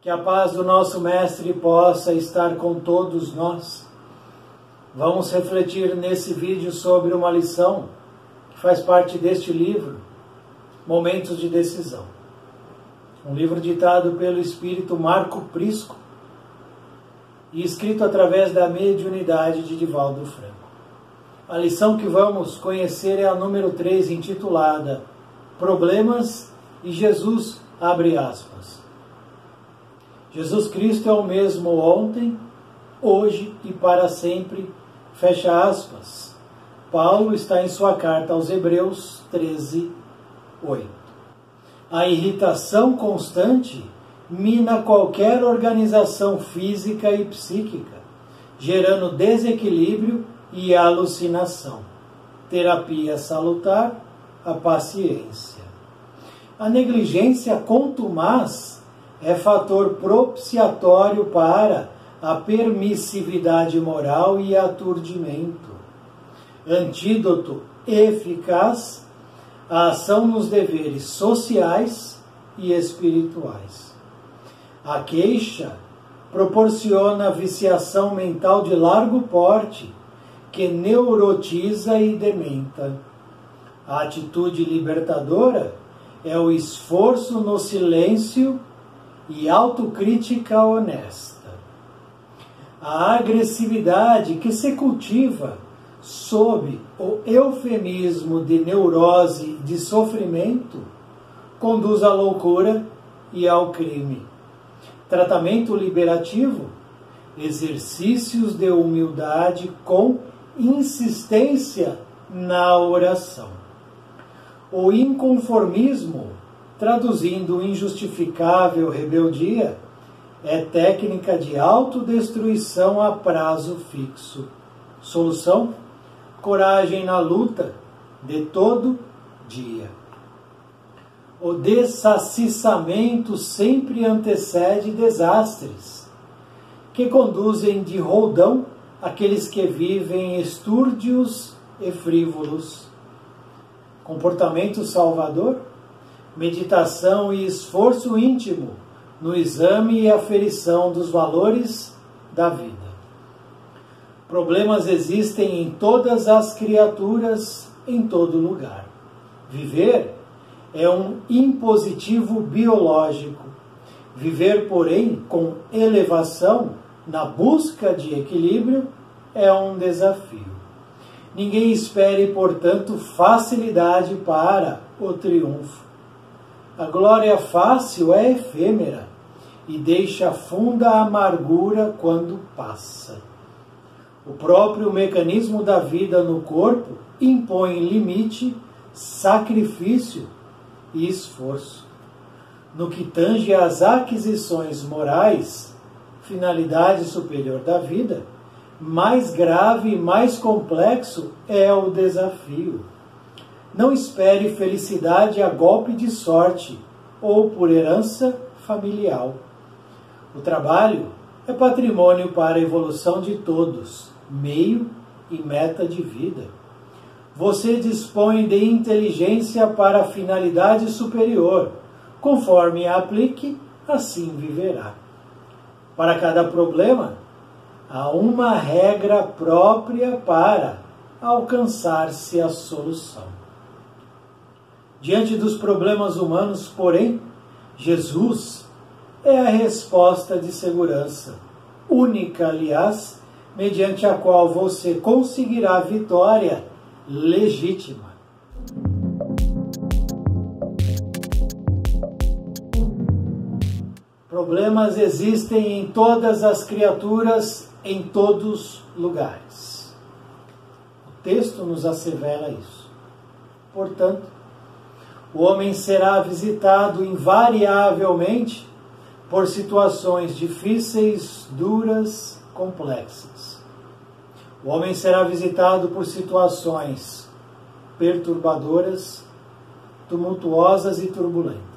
Que a paz do nosso Mestre possa estar com todos nós. Vamos refletir nesse vídeo sobre uma lição que faz parte deste livro, Momentos de Decisão. Um livro ditado pelo espírito Marco Prisco e escrito através da mediunidade de Divaldo Franco. A lição que vamos conhecer é a número 3, intitulada Problemas e Jesus abre aspas. Jesus Cristo é o mesmo ontem, hoje e para sempre. Fecha aspas. Paulo está em sua carta aos Hebreus 13, 8. A irritação constante mina qualquer organização física e psíquica, gerando desequilíbrio e alucinação. Terapia salutar, a paciência. A negligência contumaz é fator propiciatório para a permissividade moral e aturdimento. Antídoto eficaz a ação nos deveres sociais e espirituais. A queixa proporciona viciação mental de largo porte que neurotiza e dementa. A atitude libertadora é o esforço no silêncio e autocrítica honesta. A agressividade que se cultiva sob o eufemismo de neurose de sofrimento conduz à loucura e ao crime. Tratamento liberativo, exercícios de humildade com insistência na oração. O inconformismo Traduzindo injustificável rebeldia, é técnica de autodestruição a prazo fixo. Solução? Coragem na luta de todo dia. O dessacissamento sempre antecede desastres, que conduzem de roldão aqueles que vivem estúrdios e frívolos. Comportamento salvador? meditação e esforço íntimo no exame e aferição dos valores da vida. Problemas existem em todas as criaturas, em todo lugar. Viver é um impositivo biológico. Viver, porém, com elevação, na busca de equilíbrio, é um desafio. Ninguém espere, portanto, facilidade para o triunfo. A glória fácil é efêmera e deixa funda amargura quando passa. O próprio mecanismo da vida no corpo impõe limite, sacrifício e esforço. No que tange às aquisições morais, finalidade superior da vida, mais grave e mais complexo é o desafio não espere felicidade a golpe de sorte ou por herança familiar. O trabalho é patrimônio para a evolução de todos, meio e meta de vida. Você dispõe de inteligência para a finalidade superior. Conforme a aplique, assim viverá. Para cada problema, há uma regra própria para alcançar-se a solução. Diante dos problemas humanos, porém, Jesus é a resposta de segurança, única, aliás, mediante a qual você conseguirá vitória legítima. Problemas existem em todas as criaturas, em todos lugares. O texto nos assevera isso. Portanto, o homem será visitado invariavelmente por situações difíceis, duras, complexas. O homem será visitado por situações perturbadoras, tumultuosas e turbulentas.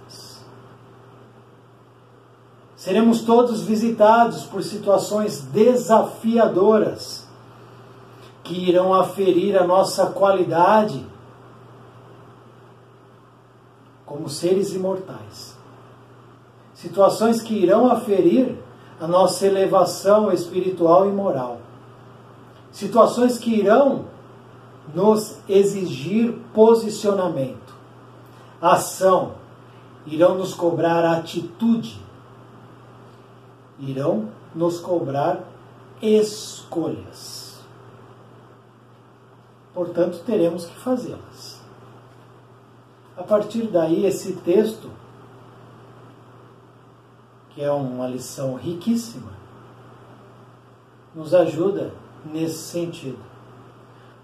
Seremos todos visitados por situações desafiadoras que irão aferir a nossa qualidade como seres imortais. Situações que irão aferir a nossa elevação espiritual e moral. Situações que irão nos exigir posicionamento, ação, irão nos cobrar atitude, irão nos cobrar escolhas. Portanto, teremos que fazê-las. A partir daí, esse texto, que é uma lição riquíssima, nos ajuda nesse sentido.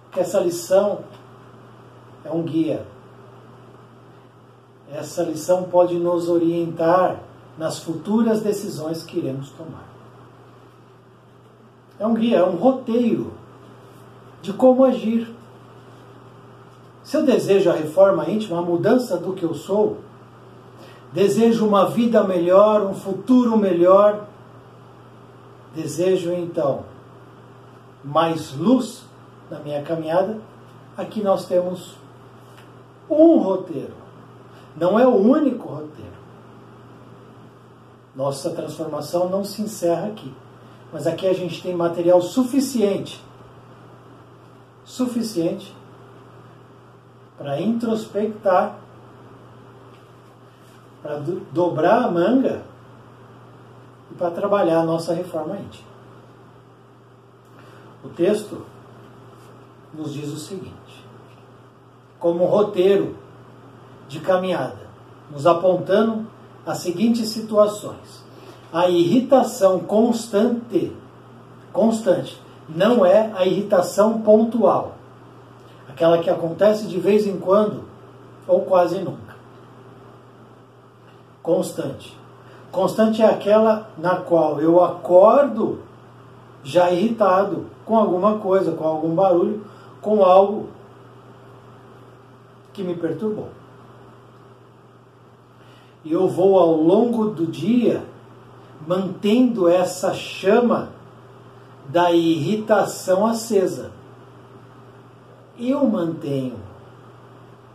Porque essa lição é um guia. Essa lição pode nos orientar nas futuras decisões que iremos tomar. É um guia, é um roteiro de como agir. Se eu desejo a reforma íntima, a mudança do que eu sou, desejo uma vida melhor, um futuro melhor, desejo então mais luz na minha caminhada, aqui nós temos um roteiro. Não é o único roteiro. Nossa transformação não se encerra aqui. Mas aqui a gente tem material suficiente suficiente para introspectar, para do, dobrar a manga e para trabalhar a nossa reforma íntima. O texto nos diz o seguinte: como roteiro de caminhada, nos apontando as seguintes situações a irritação constante, constante, não é a irritação pontual, aquela que acontece de vez em quando ou quase nunca. Constante. Constante é aquela na qual eu acordo já irritado com alguma coisa, com algum barulho, com algo que me perturbou. E eu vou ao longo do dia mantendo essa chama da irritação acesa. Eu mantenho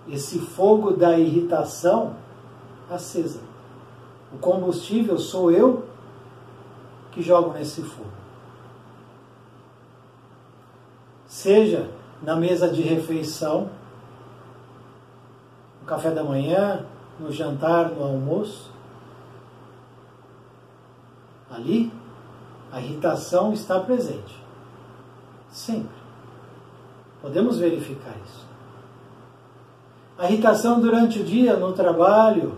esse fogo da irritação acesa. O combustível sou eu que jogo nesse fogo. Seja na mesa de refeição, no café da manhã, no jantar, no almoço, Ali, a irritação está presente. Sempre. Podemos verificar isso. A irritação durante o dia no trabalho,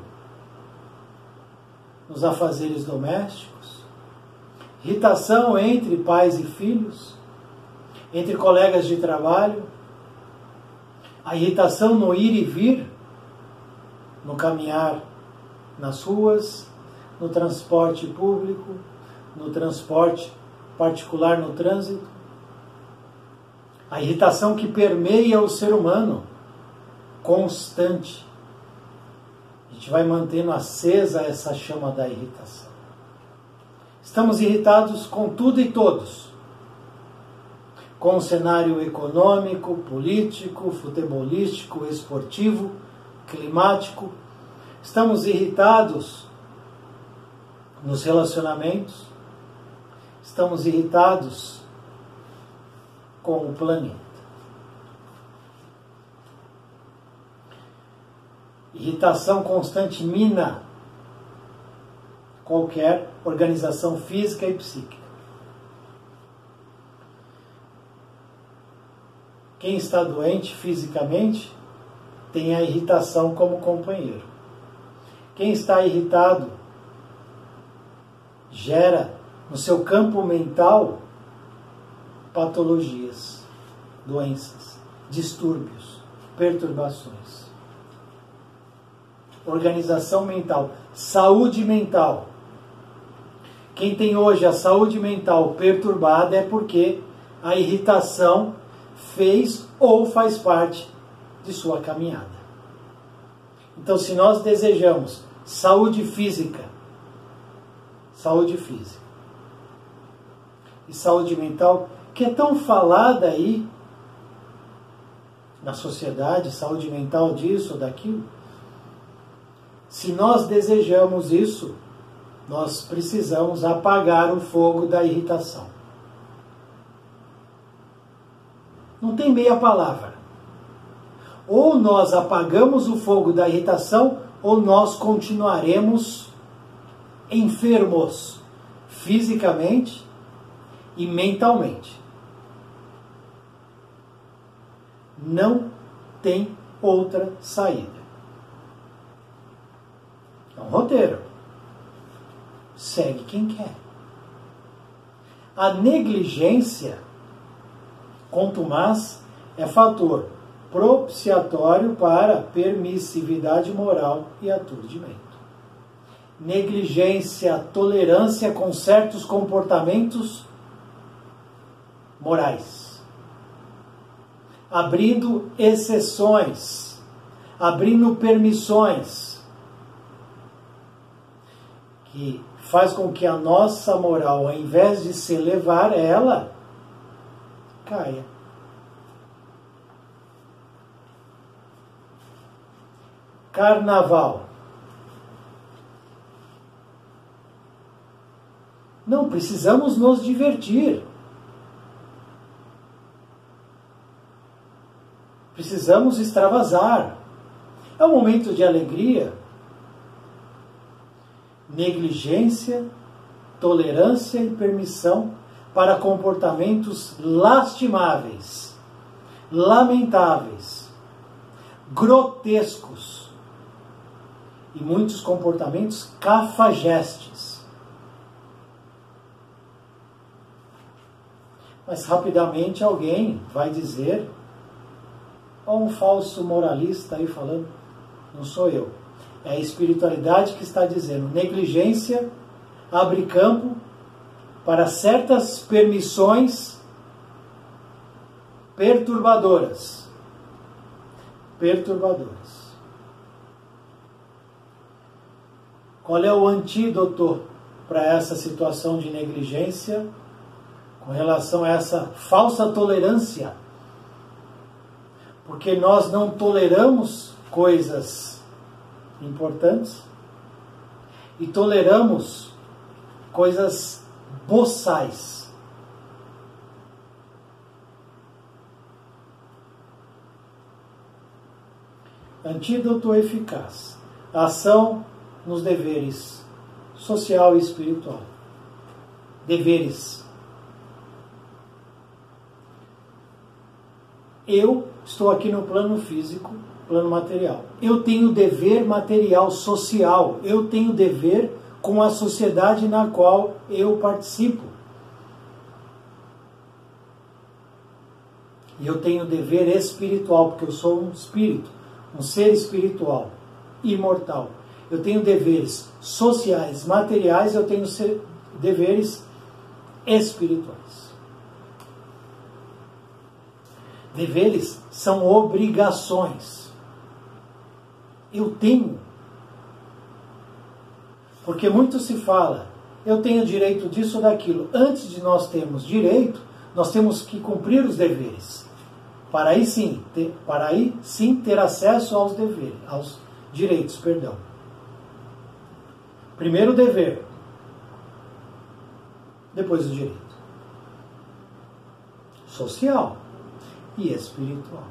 nos afazeres domésticos, irritação entre pais e filhos, entre colegas de trabalho, a irritação no ir e vir, no caminhar nas ruas, no transporte público, no transporte particular, no trânsito. A irritação que permeia o ser humano, constante. A gente vai mantendo acesa essa chama da irritação. Estamos irritados com tudo e todos. Com o cenário econômico, político, futebolístico, esportivo, climático. Estamos irritados nos relacionamentos, estamos irritados com o planeta. Irritação constante mina qualquer organização física e psíquica. Quem está doente fisicamente tem a irritação como companheiro. Quem está irritado gera no seu campo mental patologias, doenças, distúrbios, perturbações. Organização mental, saúde mental. Quem tem hoje a saúde mental perturbada é porque a irritação fez ou faz parte de sua caminhada. Então, se nós desejamos saúde física, saúde física e saúde mental, que é tão falada aí na sociedade, saúde mental disso, daquilo. Se nós desejamos isso, nós precisamos apagar o fogo da irritação. Não tem meia palavra. Ou nós apagamos o fogo da irritação, ou nós continuaremos enfermos fisicamente e mentalmente. Não tem outra saída. É um roteiro. Segue quem quer. A negligência, contumaz, é fator propiciatório para permissividade moral e aturdimento. Negligência, tolerância com certos comportamentos morais. Abrindo exceções, abrindo permissões, que faz com que a nossa moral, ao invés de se elevar, ela caia. Carnaval. Não, precisamos nos divertir. Precisamos extravasar. É um momento de alegria. Negligência, tolerância e permissão para comportamentos lastimáveis, lamentáveis, grotescos e muitos comportamentos cafajestes. Mas rapidamente alguém vai dizer, ou um falso moralista aí falando, não sou eu. É a espiritualidade que está dizendo, negligência abre campo para certas permissões perturbadoras. Perturbadoras. Qual é o antídoto para essa situação de negligência com relação a essa falsa tolerância? Porque nós não toleramos coisas importantes e toleramos coisas boçais. Antídoto eficaz. Ação nos deveres social e espiritual. Deveres. Eu estou aqui no plano físico, plano material. Eu tenho dever material social. Eu tenho dever com a sociedade na qual eu participo. E eu tenho dever espiritual, porque eu sou um espírito, um ser espiritual, imortal. Eu tenho deveres sociais, materiais, eu tenho deveres espirituais. Deveres são obrigações. Eu tenho porque muito se fala, eu tenho direito disso ou daquilo. Antes de nós termos direito, nós temos que cumprir os deveres. Para aí sim, ter, para aí sim ter acesso aos deveres, aos direitos, perdão. Primeiro o dever, depois o direito. Social e espiritual.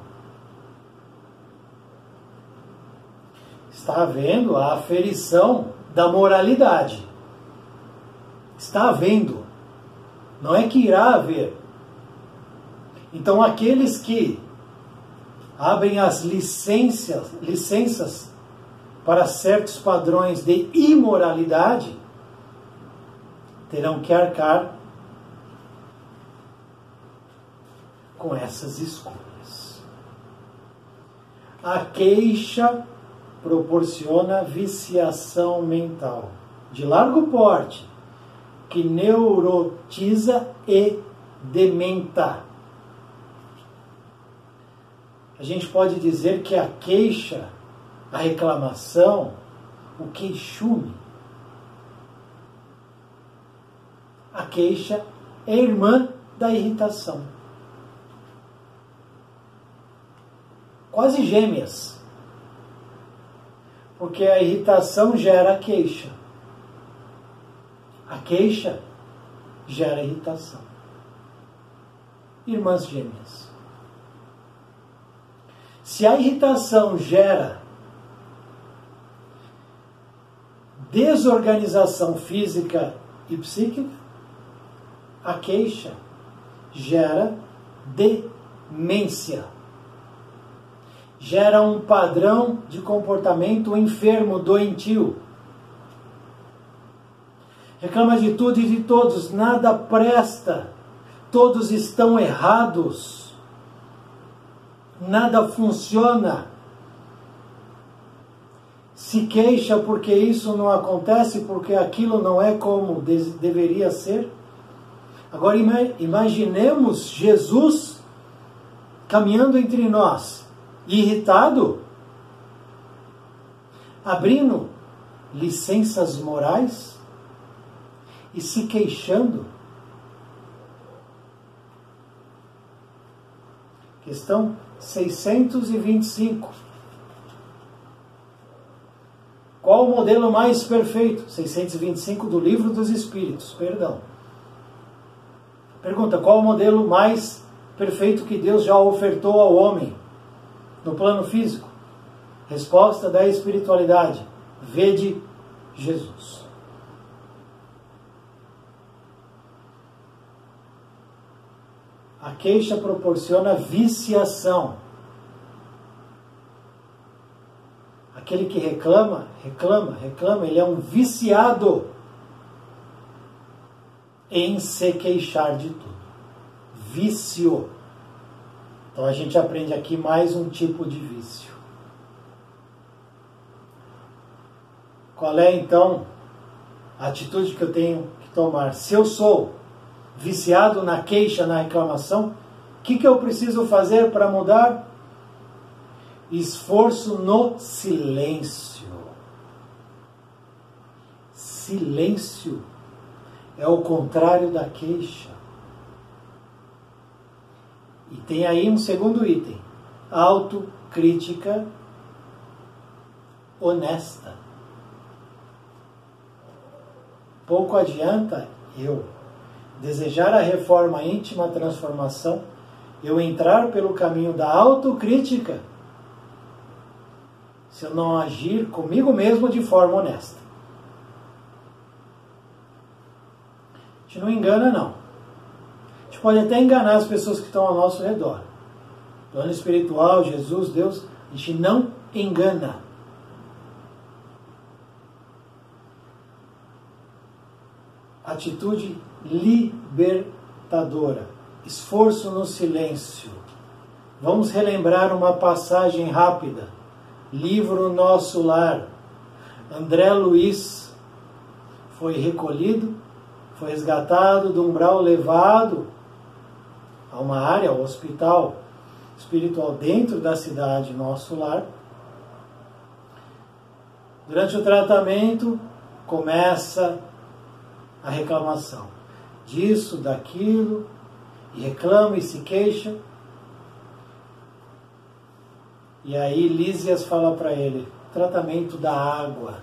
Está havendo a aferição da moralidade. Está havendo. Não é que irá haver. Então aqueles que abrem as licenças, licenças para certos padrões de imoralidade terão que arcar com essas escolhas. A queixa proporciona viciação mental de largo porte que neurotiza e dementa. A gente pode dizer que a queixa, a reclamação, o queixume, a queixa é irmã da irritação. Quase gêmeas. Porque a irritação gera queixa. A queixa gera irritação. Irmãs gêmeas. Se a irritação gera desorganização física e psíquica, a queixa gera demência. Gera um padrão de comportamento enfermo, doentio. Reclama de tudo e de todos, nada presta, todos estão errados, nada funciona. Se queixa porque isso não acontece, porque aquilo não é como deveria ser Agora imaginemos Jesus caminhando entre nós, irritado, abrindo licenças morais e se queixando. Questão 625. Qual o modelo mais perfeito? 625 do Livro dos Espíritos, perdão. Pergunta: qual o modelo mais perfeito que Deus já ofertou ao homem no plano físico? Resposta da espiritualidade: vede Jesus. A queixa proporciona viciação. Aquele que reclama, reclama, reclama, ele é um viciado em se queixar de tudo. Vício. Então a gente aprende aqui mais um tipo de vício. Qual é então a atitude que eu tenho que tomar? Se eu sou viciado na queixa, na reclamação, o que, que eu preciso fazer para mudar? Esforço no silêncio. Silêncio é o contrário da queixa. E tem aí um segundo item: autocrítica honesta. Pouco adianta eu desejar a reforma íntima, a transformação, eu entrar pelo caminho da autocrítica, se eu não agir comigo mesmo de forma honesta. gente não engana, não. A gente pode até enganar as pessoas que estão ao nosso redor. Plano espiritual, Jesus, Deus, a gente não engana. Atitude libertadora. Esforço no silêncio. Vamos relembrar uma passagem rápida. Livro Nosso Lar. André Luiz foi recolhido foi resgatado do umbral levado a uma área, ao hospital espiritual dentro da cidade, nosso lar. Durante o tratamento, começa a reclamação disso, daquilo, e reclama e se queixa. E aí Lísias fala para ele: tratamento da água.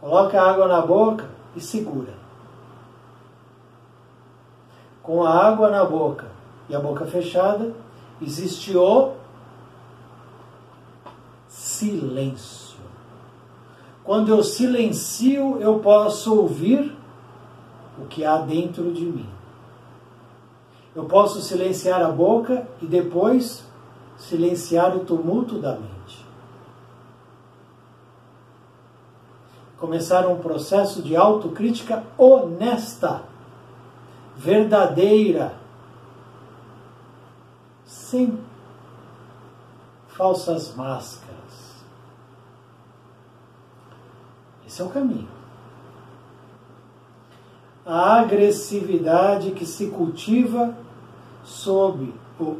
Coloca a água na boca e segura. Com a água na boca e a boca fechada, existe o silêncio. Quando eu silencio, eu posso ouvir o que há dentro de mim. Eu posso silenciar a boca e depois silenciar o tumulto da mente. começar um processo de autocrítica honesta, verdadeira, sem falsas máscaras. Esse é o caminho. A agressividade que se cultiva sob o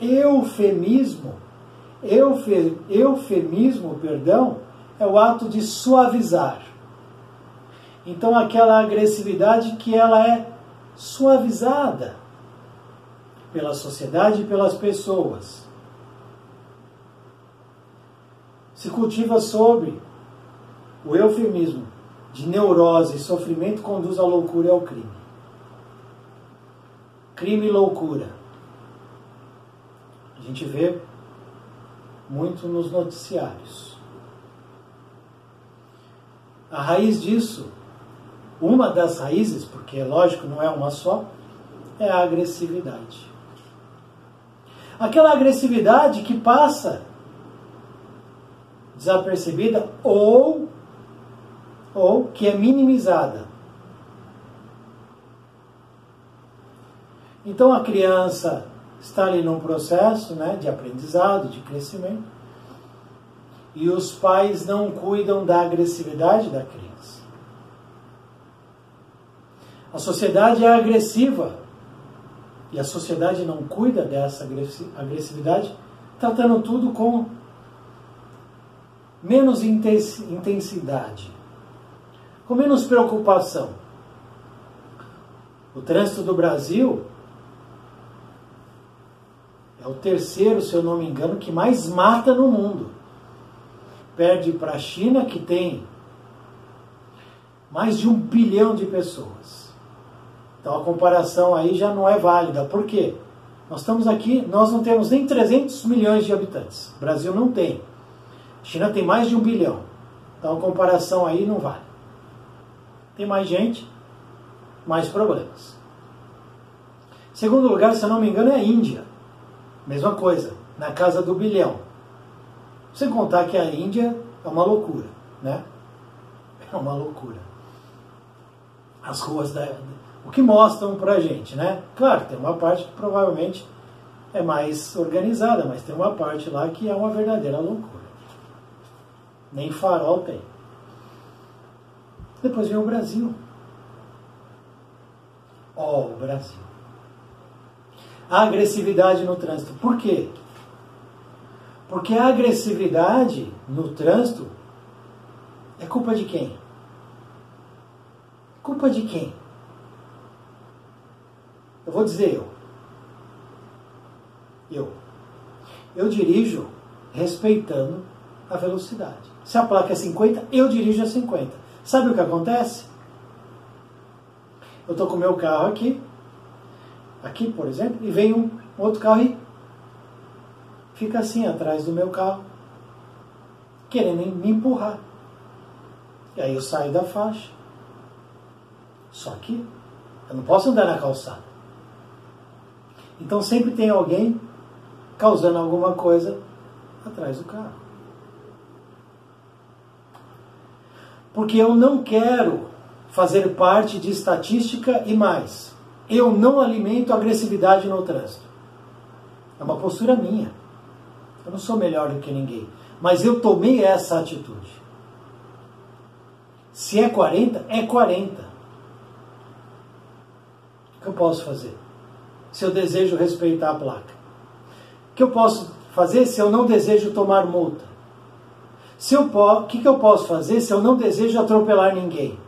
eufemismo, eufe, eufemismo, perdão, é o ato de suavizar. Então aquela agressividade que ela é suavizada pela sociedade e pelas pessoas. se cultiva sobre o eufemismo de neurose e sofrimento conduz à loucura e ao crime. Crime e loucura. Gente vê muito nos noticiários. A raiz disso, uma das raízes, porque é lógico, não é uma só, é a agressividade. Aquela agressividade que passa desapercebida ou ou que é minimizada. Então a criança está ali num processo né, de aprendizado, de crescimento, e os pais não cuidam da agressividade da criança. A sociedade é agressiva e a sociedade não cuida dessa agressividade, tratando tudo com menos intensidade, com menos preocupação. O trânsito do Brasil é o terceiro, se eu não me engano, que mais mata no mundo. Perde para a China, que tem mais de um bilhão de pessoas. Então a comparação aí já não é válida. Por quê? Nós estamos aqui, nós não temos nem 300 milhões de habitantes. O Brasil não tem. A China tem mais de um bilhão. Então a comparação aí não vale. Tem mais gente, mais problemas. Segundo lugar, se eu não me engano, é a Índia. Mesma coisa, na casa do bilhão. Sem contar que a Índia é uma loucura, né? É uma loucura. As ruas da. O que mostram pra gente, né? Claro, tem uma parte que provavelmente é mais organizada, mas tem uma parte lá que é uma verdadeira loucura. Nem farol tem. Depois vem o Brasil. Ó, oh, o Brasil a agressividade no trânsito. Por quê? Porque a agressividade no trânsito é culpa de quem? Culpa de quem? Eu vou dizer eu. Eu. Eu dirijo respeitando a velocidade. Se a placa é 50, eu dirijo a 50. Sabe o que acontece? Eu estou com o meu carro aqui, aqui, por exemplo, e vem um outro carro e fica assim atrás do meu carro, querendo me empurrar. E aí eu saio da faixa. Só que eu não posso andar na calçada. Então sempre tem alguém causando alguma coisa atrás do carro. Porque eu não quero fazer parte de estatística e mais eu não alimento agressividade no trânsito. É uma postura minha. Eu não sou melhor do que ninguém. Mas eu tomei essa atitude. Se é 40, é 40. O que eu posso fazer? Se eu desejo respeitar a placa. O que eu posso fazer se eu não desejo tomar multa? Se eu o que, que eu posso fazer se eu não desejo atropelar ninguém?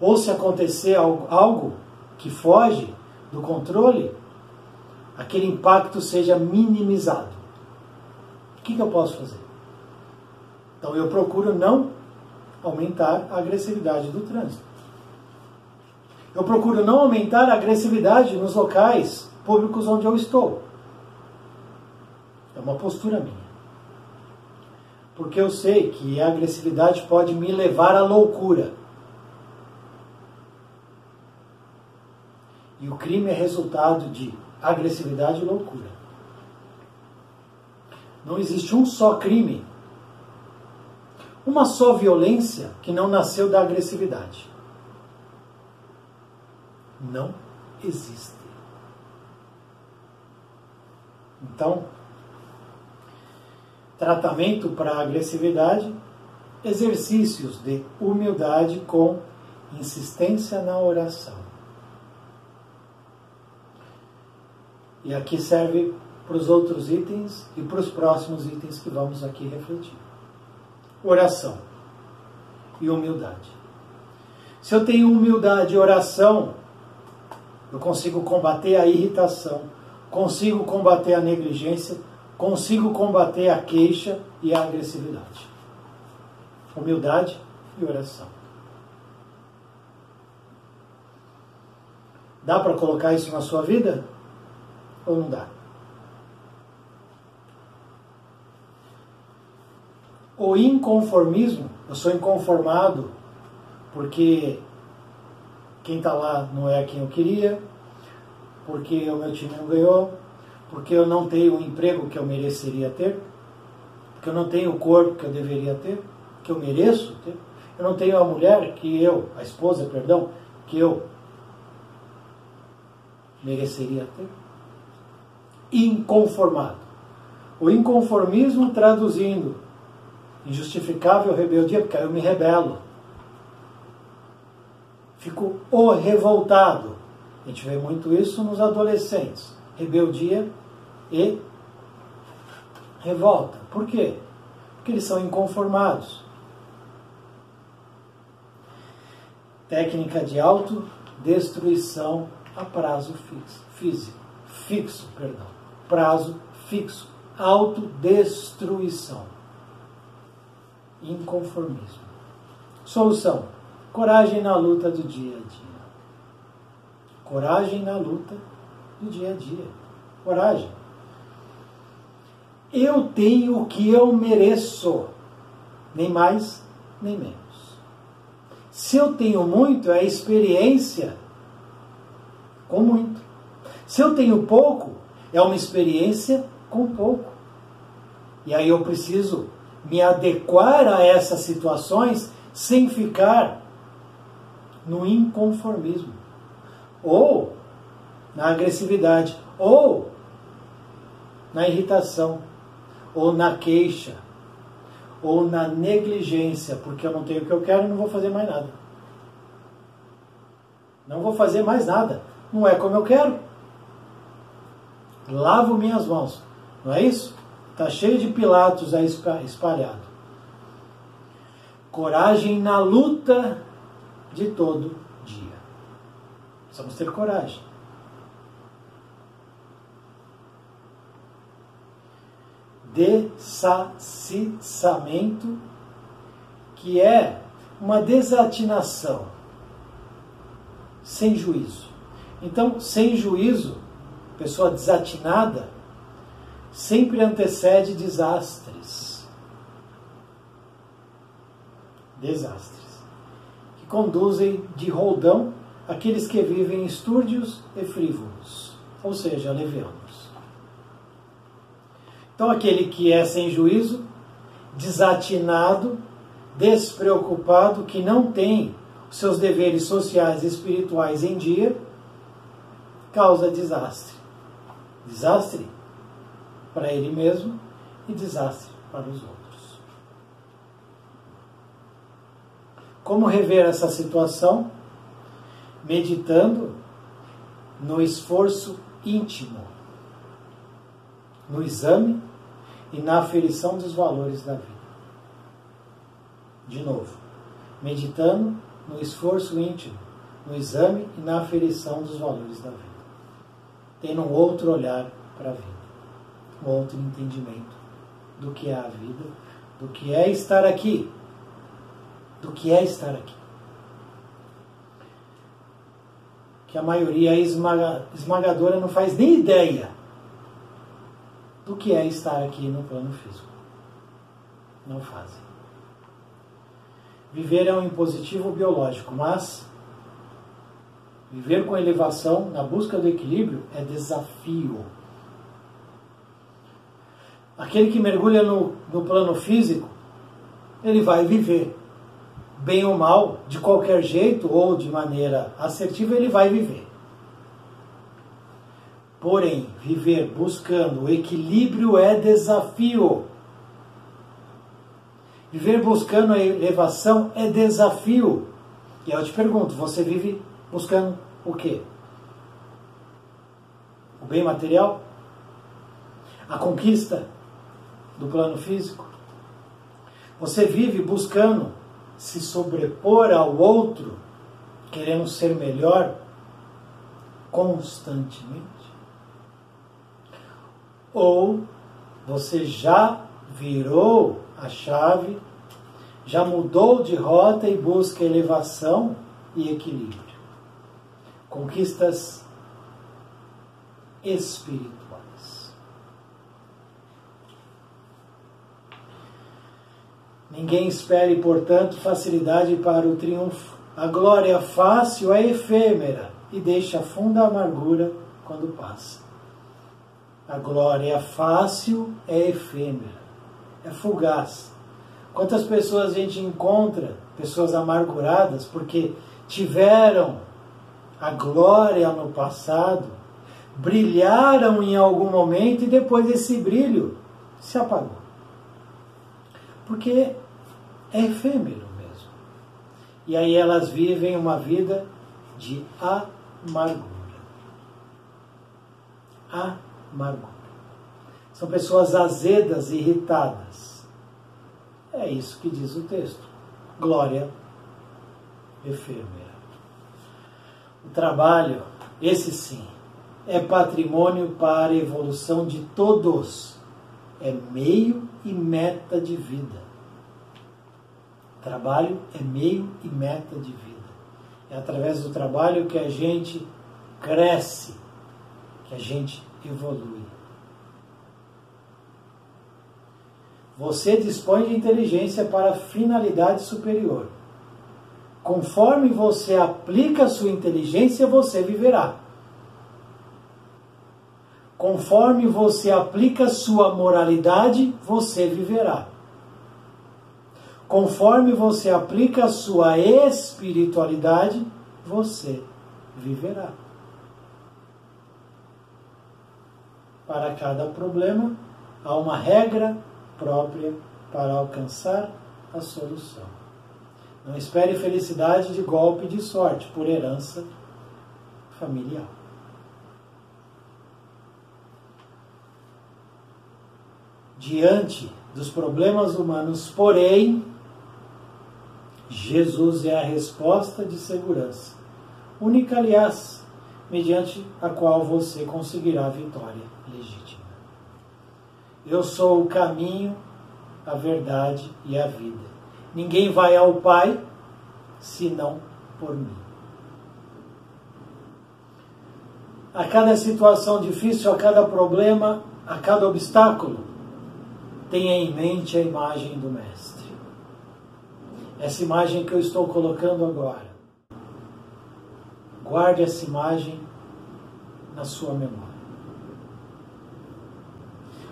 Ou se acontecer algo, algo que foge do controle, aquele impacto seja minimizado. O que, que eu posso fazer? Então eu procuro não aumentar a agressividade do trânsito. Eu procuro não aumentar a agressividade nos locais públicos onde eu estou. É uma postura minha. Porque eu sei que a agressividade pode me levar à loucura. E o crime é resultado de agressividade e loucura. Não existe um só crime, uma só violência que não nasceu da agressividade. Não existe. Então, tratamento para agressividade, exercícios de humildade com insistência na oração. E aqui serve para os outros itens e para os próximos itens que vamos aqui refletir. Oração e humildade. Se eu tenho humildade e oração, eu consigo combater a irritação, consigo combater a negligência, consigo combater a queixa e a agressividade. Humildade e oração. Dá para colocar isso na sua vida? Ou não dá? O inconformismo, eu sou inconformado porque quem está lá não é quem eu queria, porque o meu time não ganhou, porque eu não tenho o emprego que eu mereceria ter, porque eu não tenho o corpo que eu deveria ter, que eu mereço ter, eu não tenho a mulher que eu, a esposa, perdão, que eu mereceria ter. Inconformado. O inconformismo traduzindo injustificável rebeldia, porque eu me rebelo. Fico o revoltado. A gente vê muito isso nos adolescentes. Rebeldia e revolta. Por quê? Porque eles são inconformados. Técnica de autodestruição a prazo fixo, físico, fixo, perdão, prazo fixo, autodestruição, inconformismo. Solução: coragem na luta do dia a dia. Coragem na luta do dia a dia. Coragem. Eu tenho o que eu mereço, nem mais, nem menos. Se eu tenho muito, é experiência com muito. Se eu tenho pouco, é uma experiência com pouco. E aí eu preciso me adequar a essas situações sem ficar no inconformismo, ou na agressividade, ou na irritação, ou na queixa, ou na negligência, porque eu não tenho o que eu quero e não vou fazer mais nada. Não vou fazer mais nada não é como eu quero. Lavo minhas mãos. Não é isso? Está cheio de Pilatos aí espalhado. Coragem na luta de todo dia. Precisamos ter coragem. Dessacicamento, que é uma desatinação, sem juízo. Então, sem juízo, pessoa desatinada, sempre antecede desastres. Desastres. Que conduzem de roldão aqueles que vivem estúrdios e frívolos, ou seja, levianos. Então, aquele que é sem juízo, desatinado, despreocupado, que não tem seus deveres sociais e espirituais em dia, causa desastre. Desastre para ele mesmo e desastre para os outros. Como rever essa situação? Meditando no esforço íntimo, no exame e na aferição dos valores da vida. De novo, meditando no esforço íntimo, no exame e na aferição dos valores da vida tendo um outro olhar para a vida, um outro entendimento do que é a vida, do que é estar aqui, do que é estar aqui. Que a maioria esmagadora não faz nem ideia do que é estar aqui no plano físico. Não fazem. Viver é um impositivo biológico, mas Viver com elevação na busca do equilíbrio é desafio. Aquele que mergulha no, no plano físico, ele vai viver. Bem ou mal, de qualquer jeito ou de maneira assertiva, ele vai viver. Porém, viver buscando o equilíbrio é desafio. Viver buscando a elevação é desafio. E eu te pergunto, você vive buscando o quê? O bem material? A conquista do plano físico? Você vive buscando se sobrepor ao outro, querendo ser melhor constantemente? Ou você já virou a chave, já mudou de rota e busca elevação e equilíbrio. Conquistas espirituais. Ninguém espere, portanto, facilidade para o triunfo. A glória fácil é efêmera e deixa funda amargura quando passa. A glória fácil é efêmera, é fugaz. Quantas pessoas a gente encontra, pessoas amarguradas, porque tiveram a glória no passado, brilharam em algum momento e depois esse brilho se apagou. Porque é efêmero mesmo. E aí elas vivem uma vida de amargura. Amargura. São pessoas azedas, irritadas. É isso que diz o texto. Glória efêmera. O trabalho, esse sim, é patrimônio para a evolução de todos. É meio e meta de vida. Trabalho é meio e meta de vida. É através do trabalho que a gente cresce, que a gente evolui. Você dispõe de inteligência para finalidade superior. Conforme você aplica a sua inteligência, você viverá. Conforme você aplica a sua moralidade, você viverá conforme você aplica a sua espiritualidade, você viverá. Para cada problema, há uma regra própria para alcançar a solução. Não espere felicidade de golpe de sorte por herança familiar. Diante dos problemas humanos, porém, Jesus é a resposta de segurança, única, aliás, mediante a qual você conseguirá a vitória legítima. Eu sou o caminho, a verdade e a vida. Ninguém vai ao Pai senão por mim. A cada situação difícil, a cada problema, a cada obstáculo, tenha em mente a imagem do Mestre essa imagem que eu estou colocando agora. Guarde essa imagem na sua memória.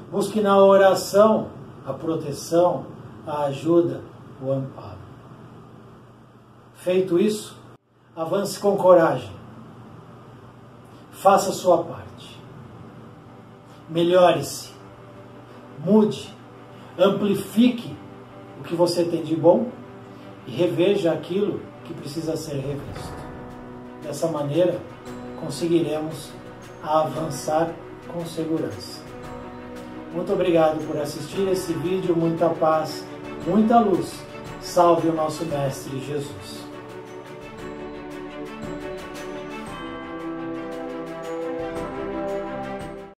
Busque na oração a proteção, a ajuda, o amparo. Feito isso, avance com coragem. Faça sua parte. Melhore-se. Mude. Amplifique o que você tem de bom e reveja aquilo que precisa ser revisto. Dessa maneira, conseguiremos avançar com segurança. Muito obrigado por assistir esse vídeo, muita paz, muita luz. Salve o nosso Mestre Jesus.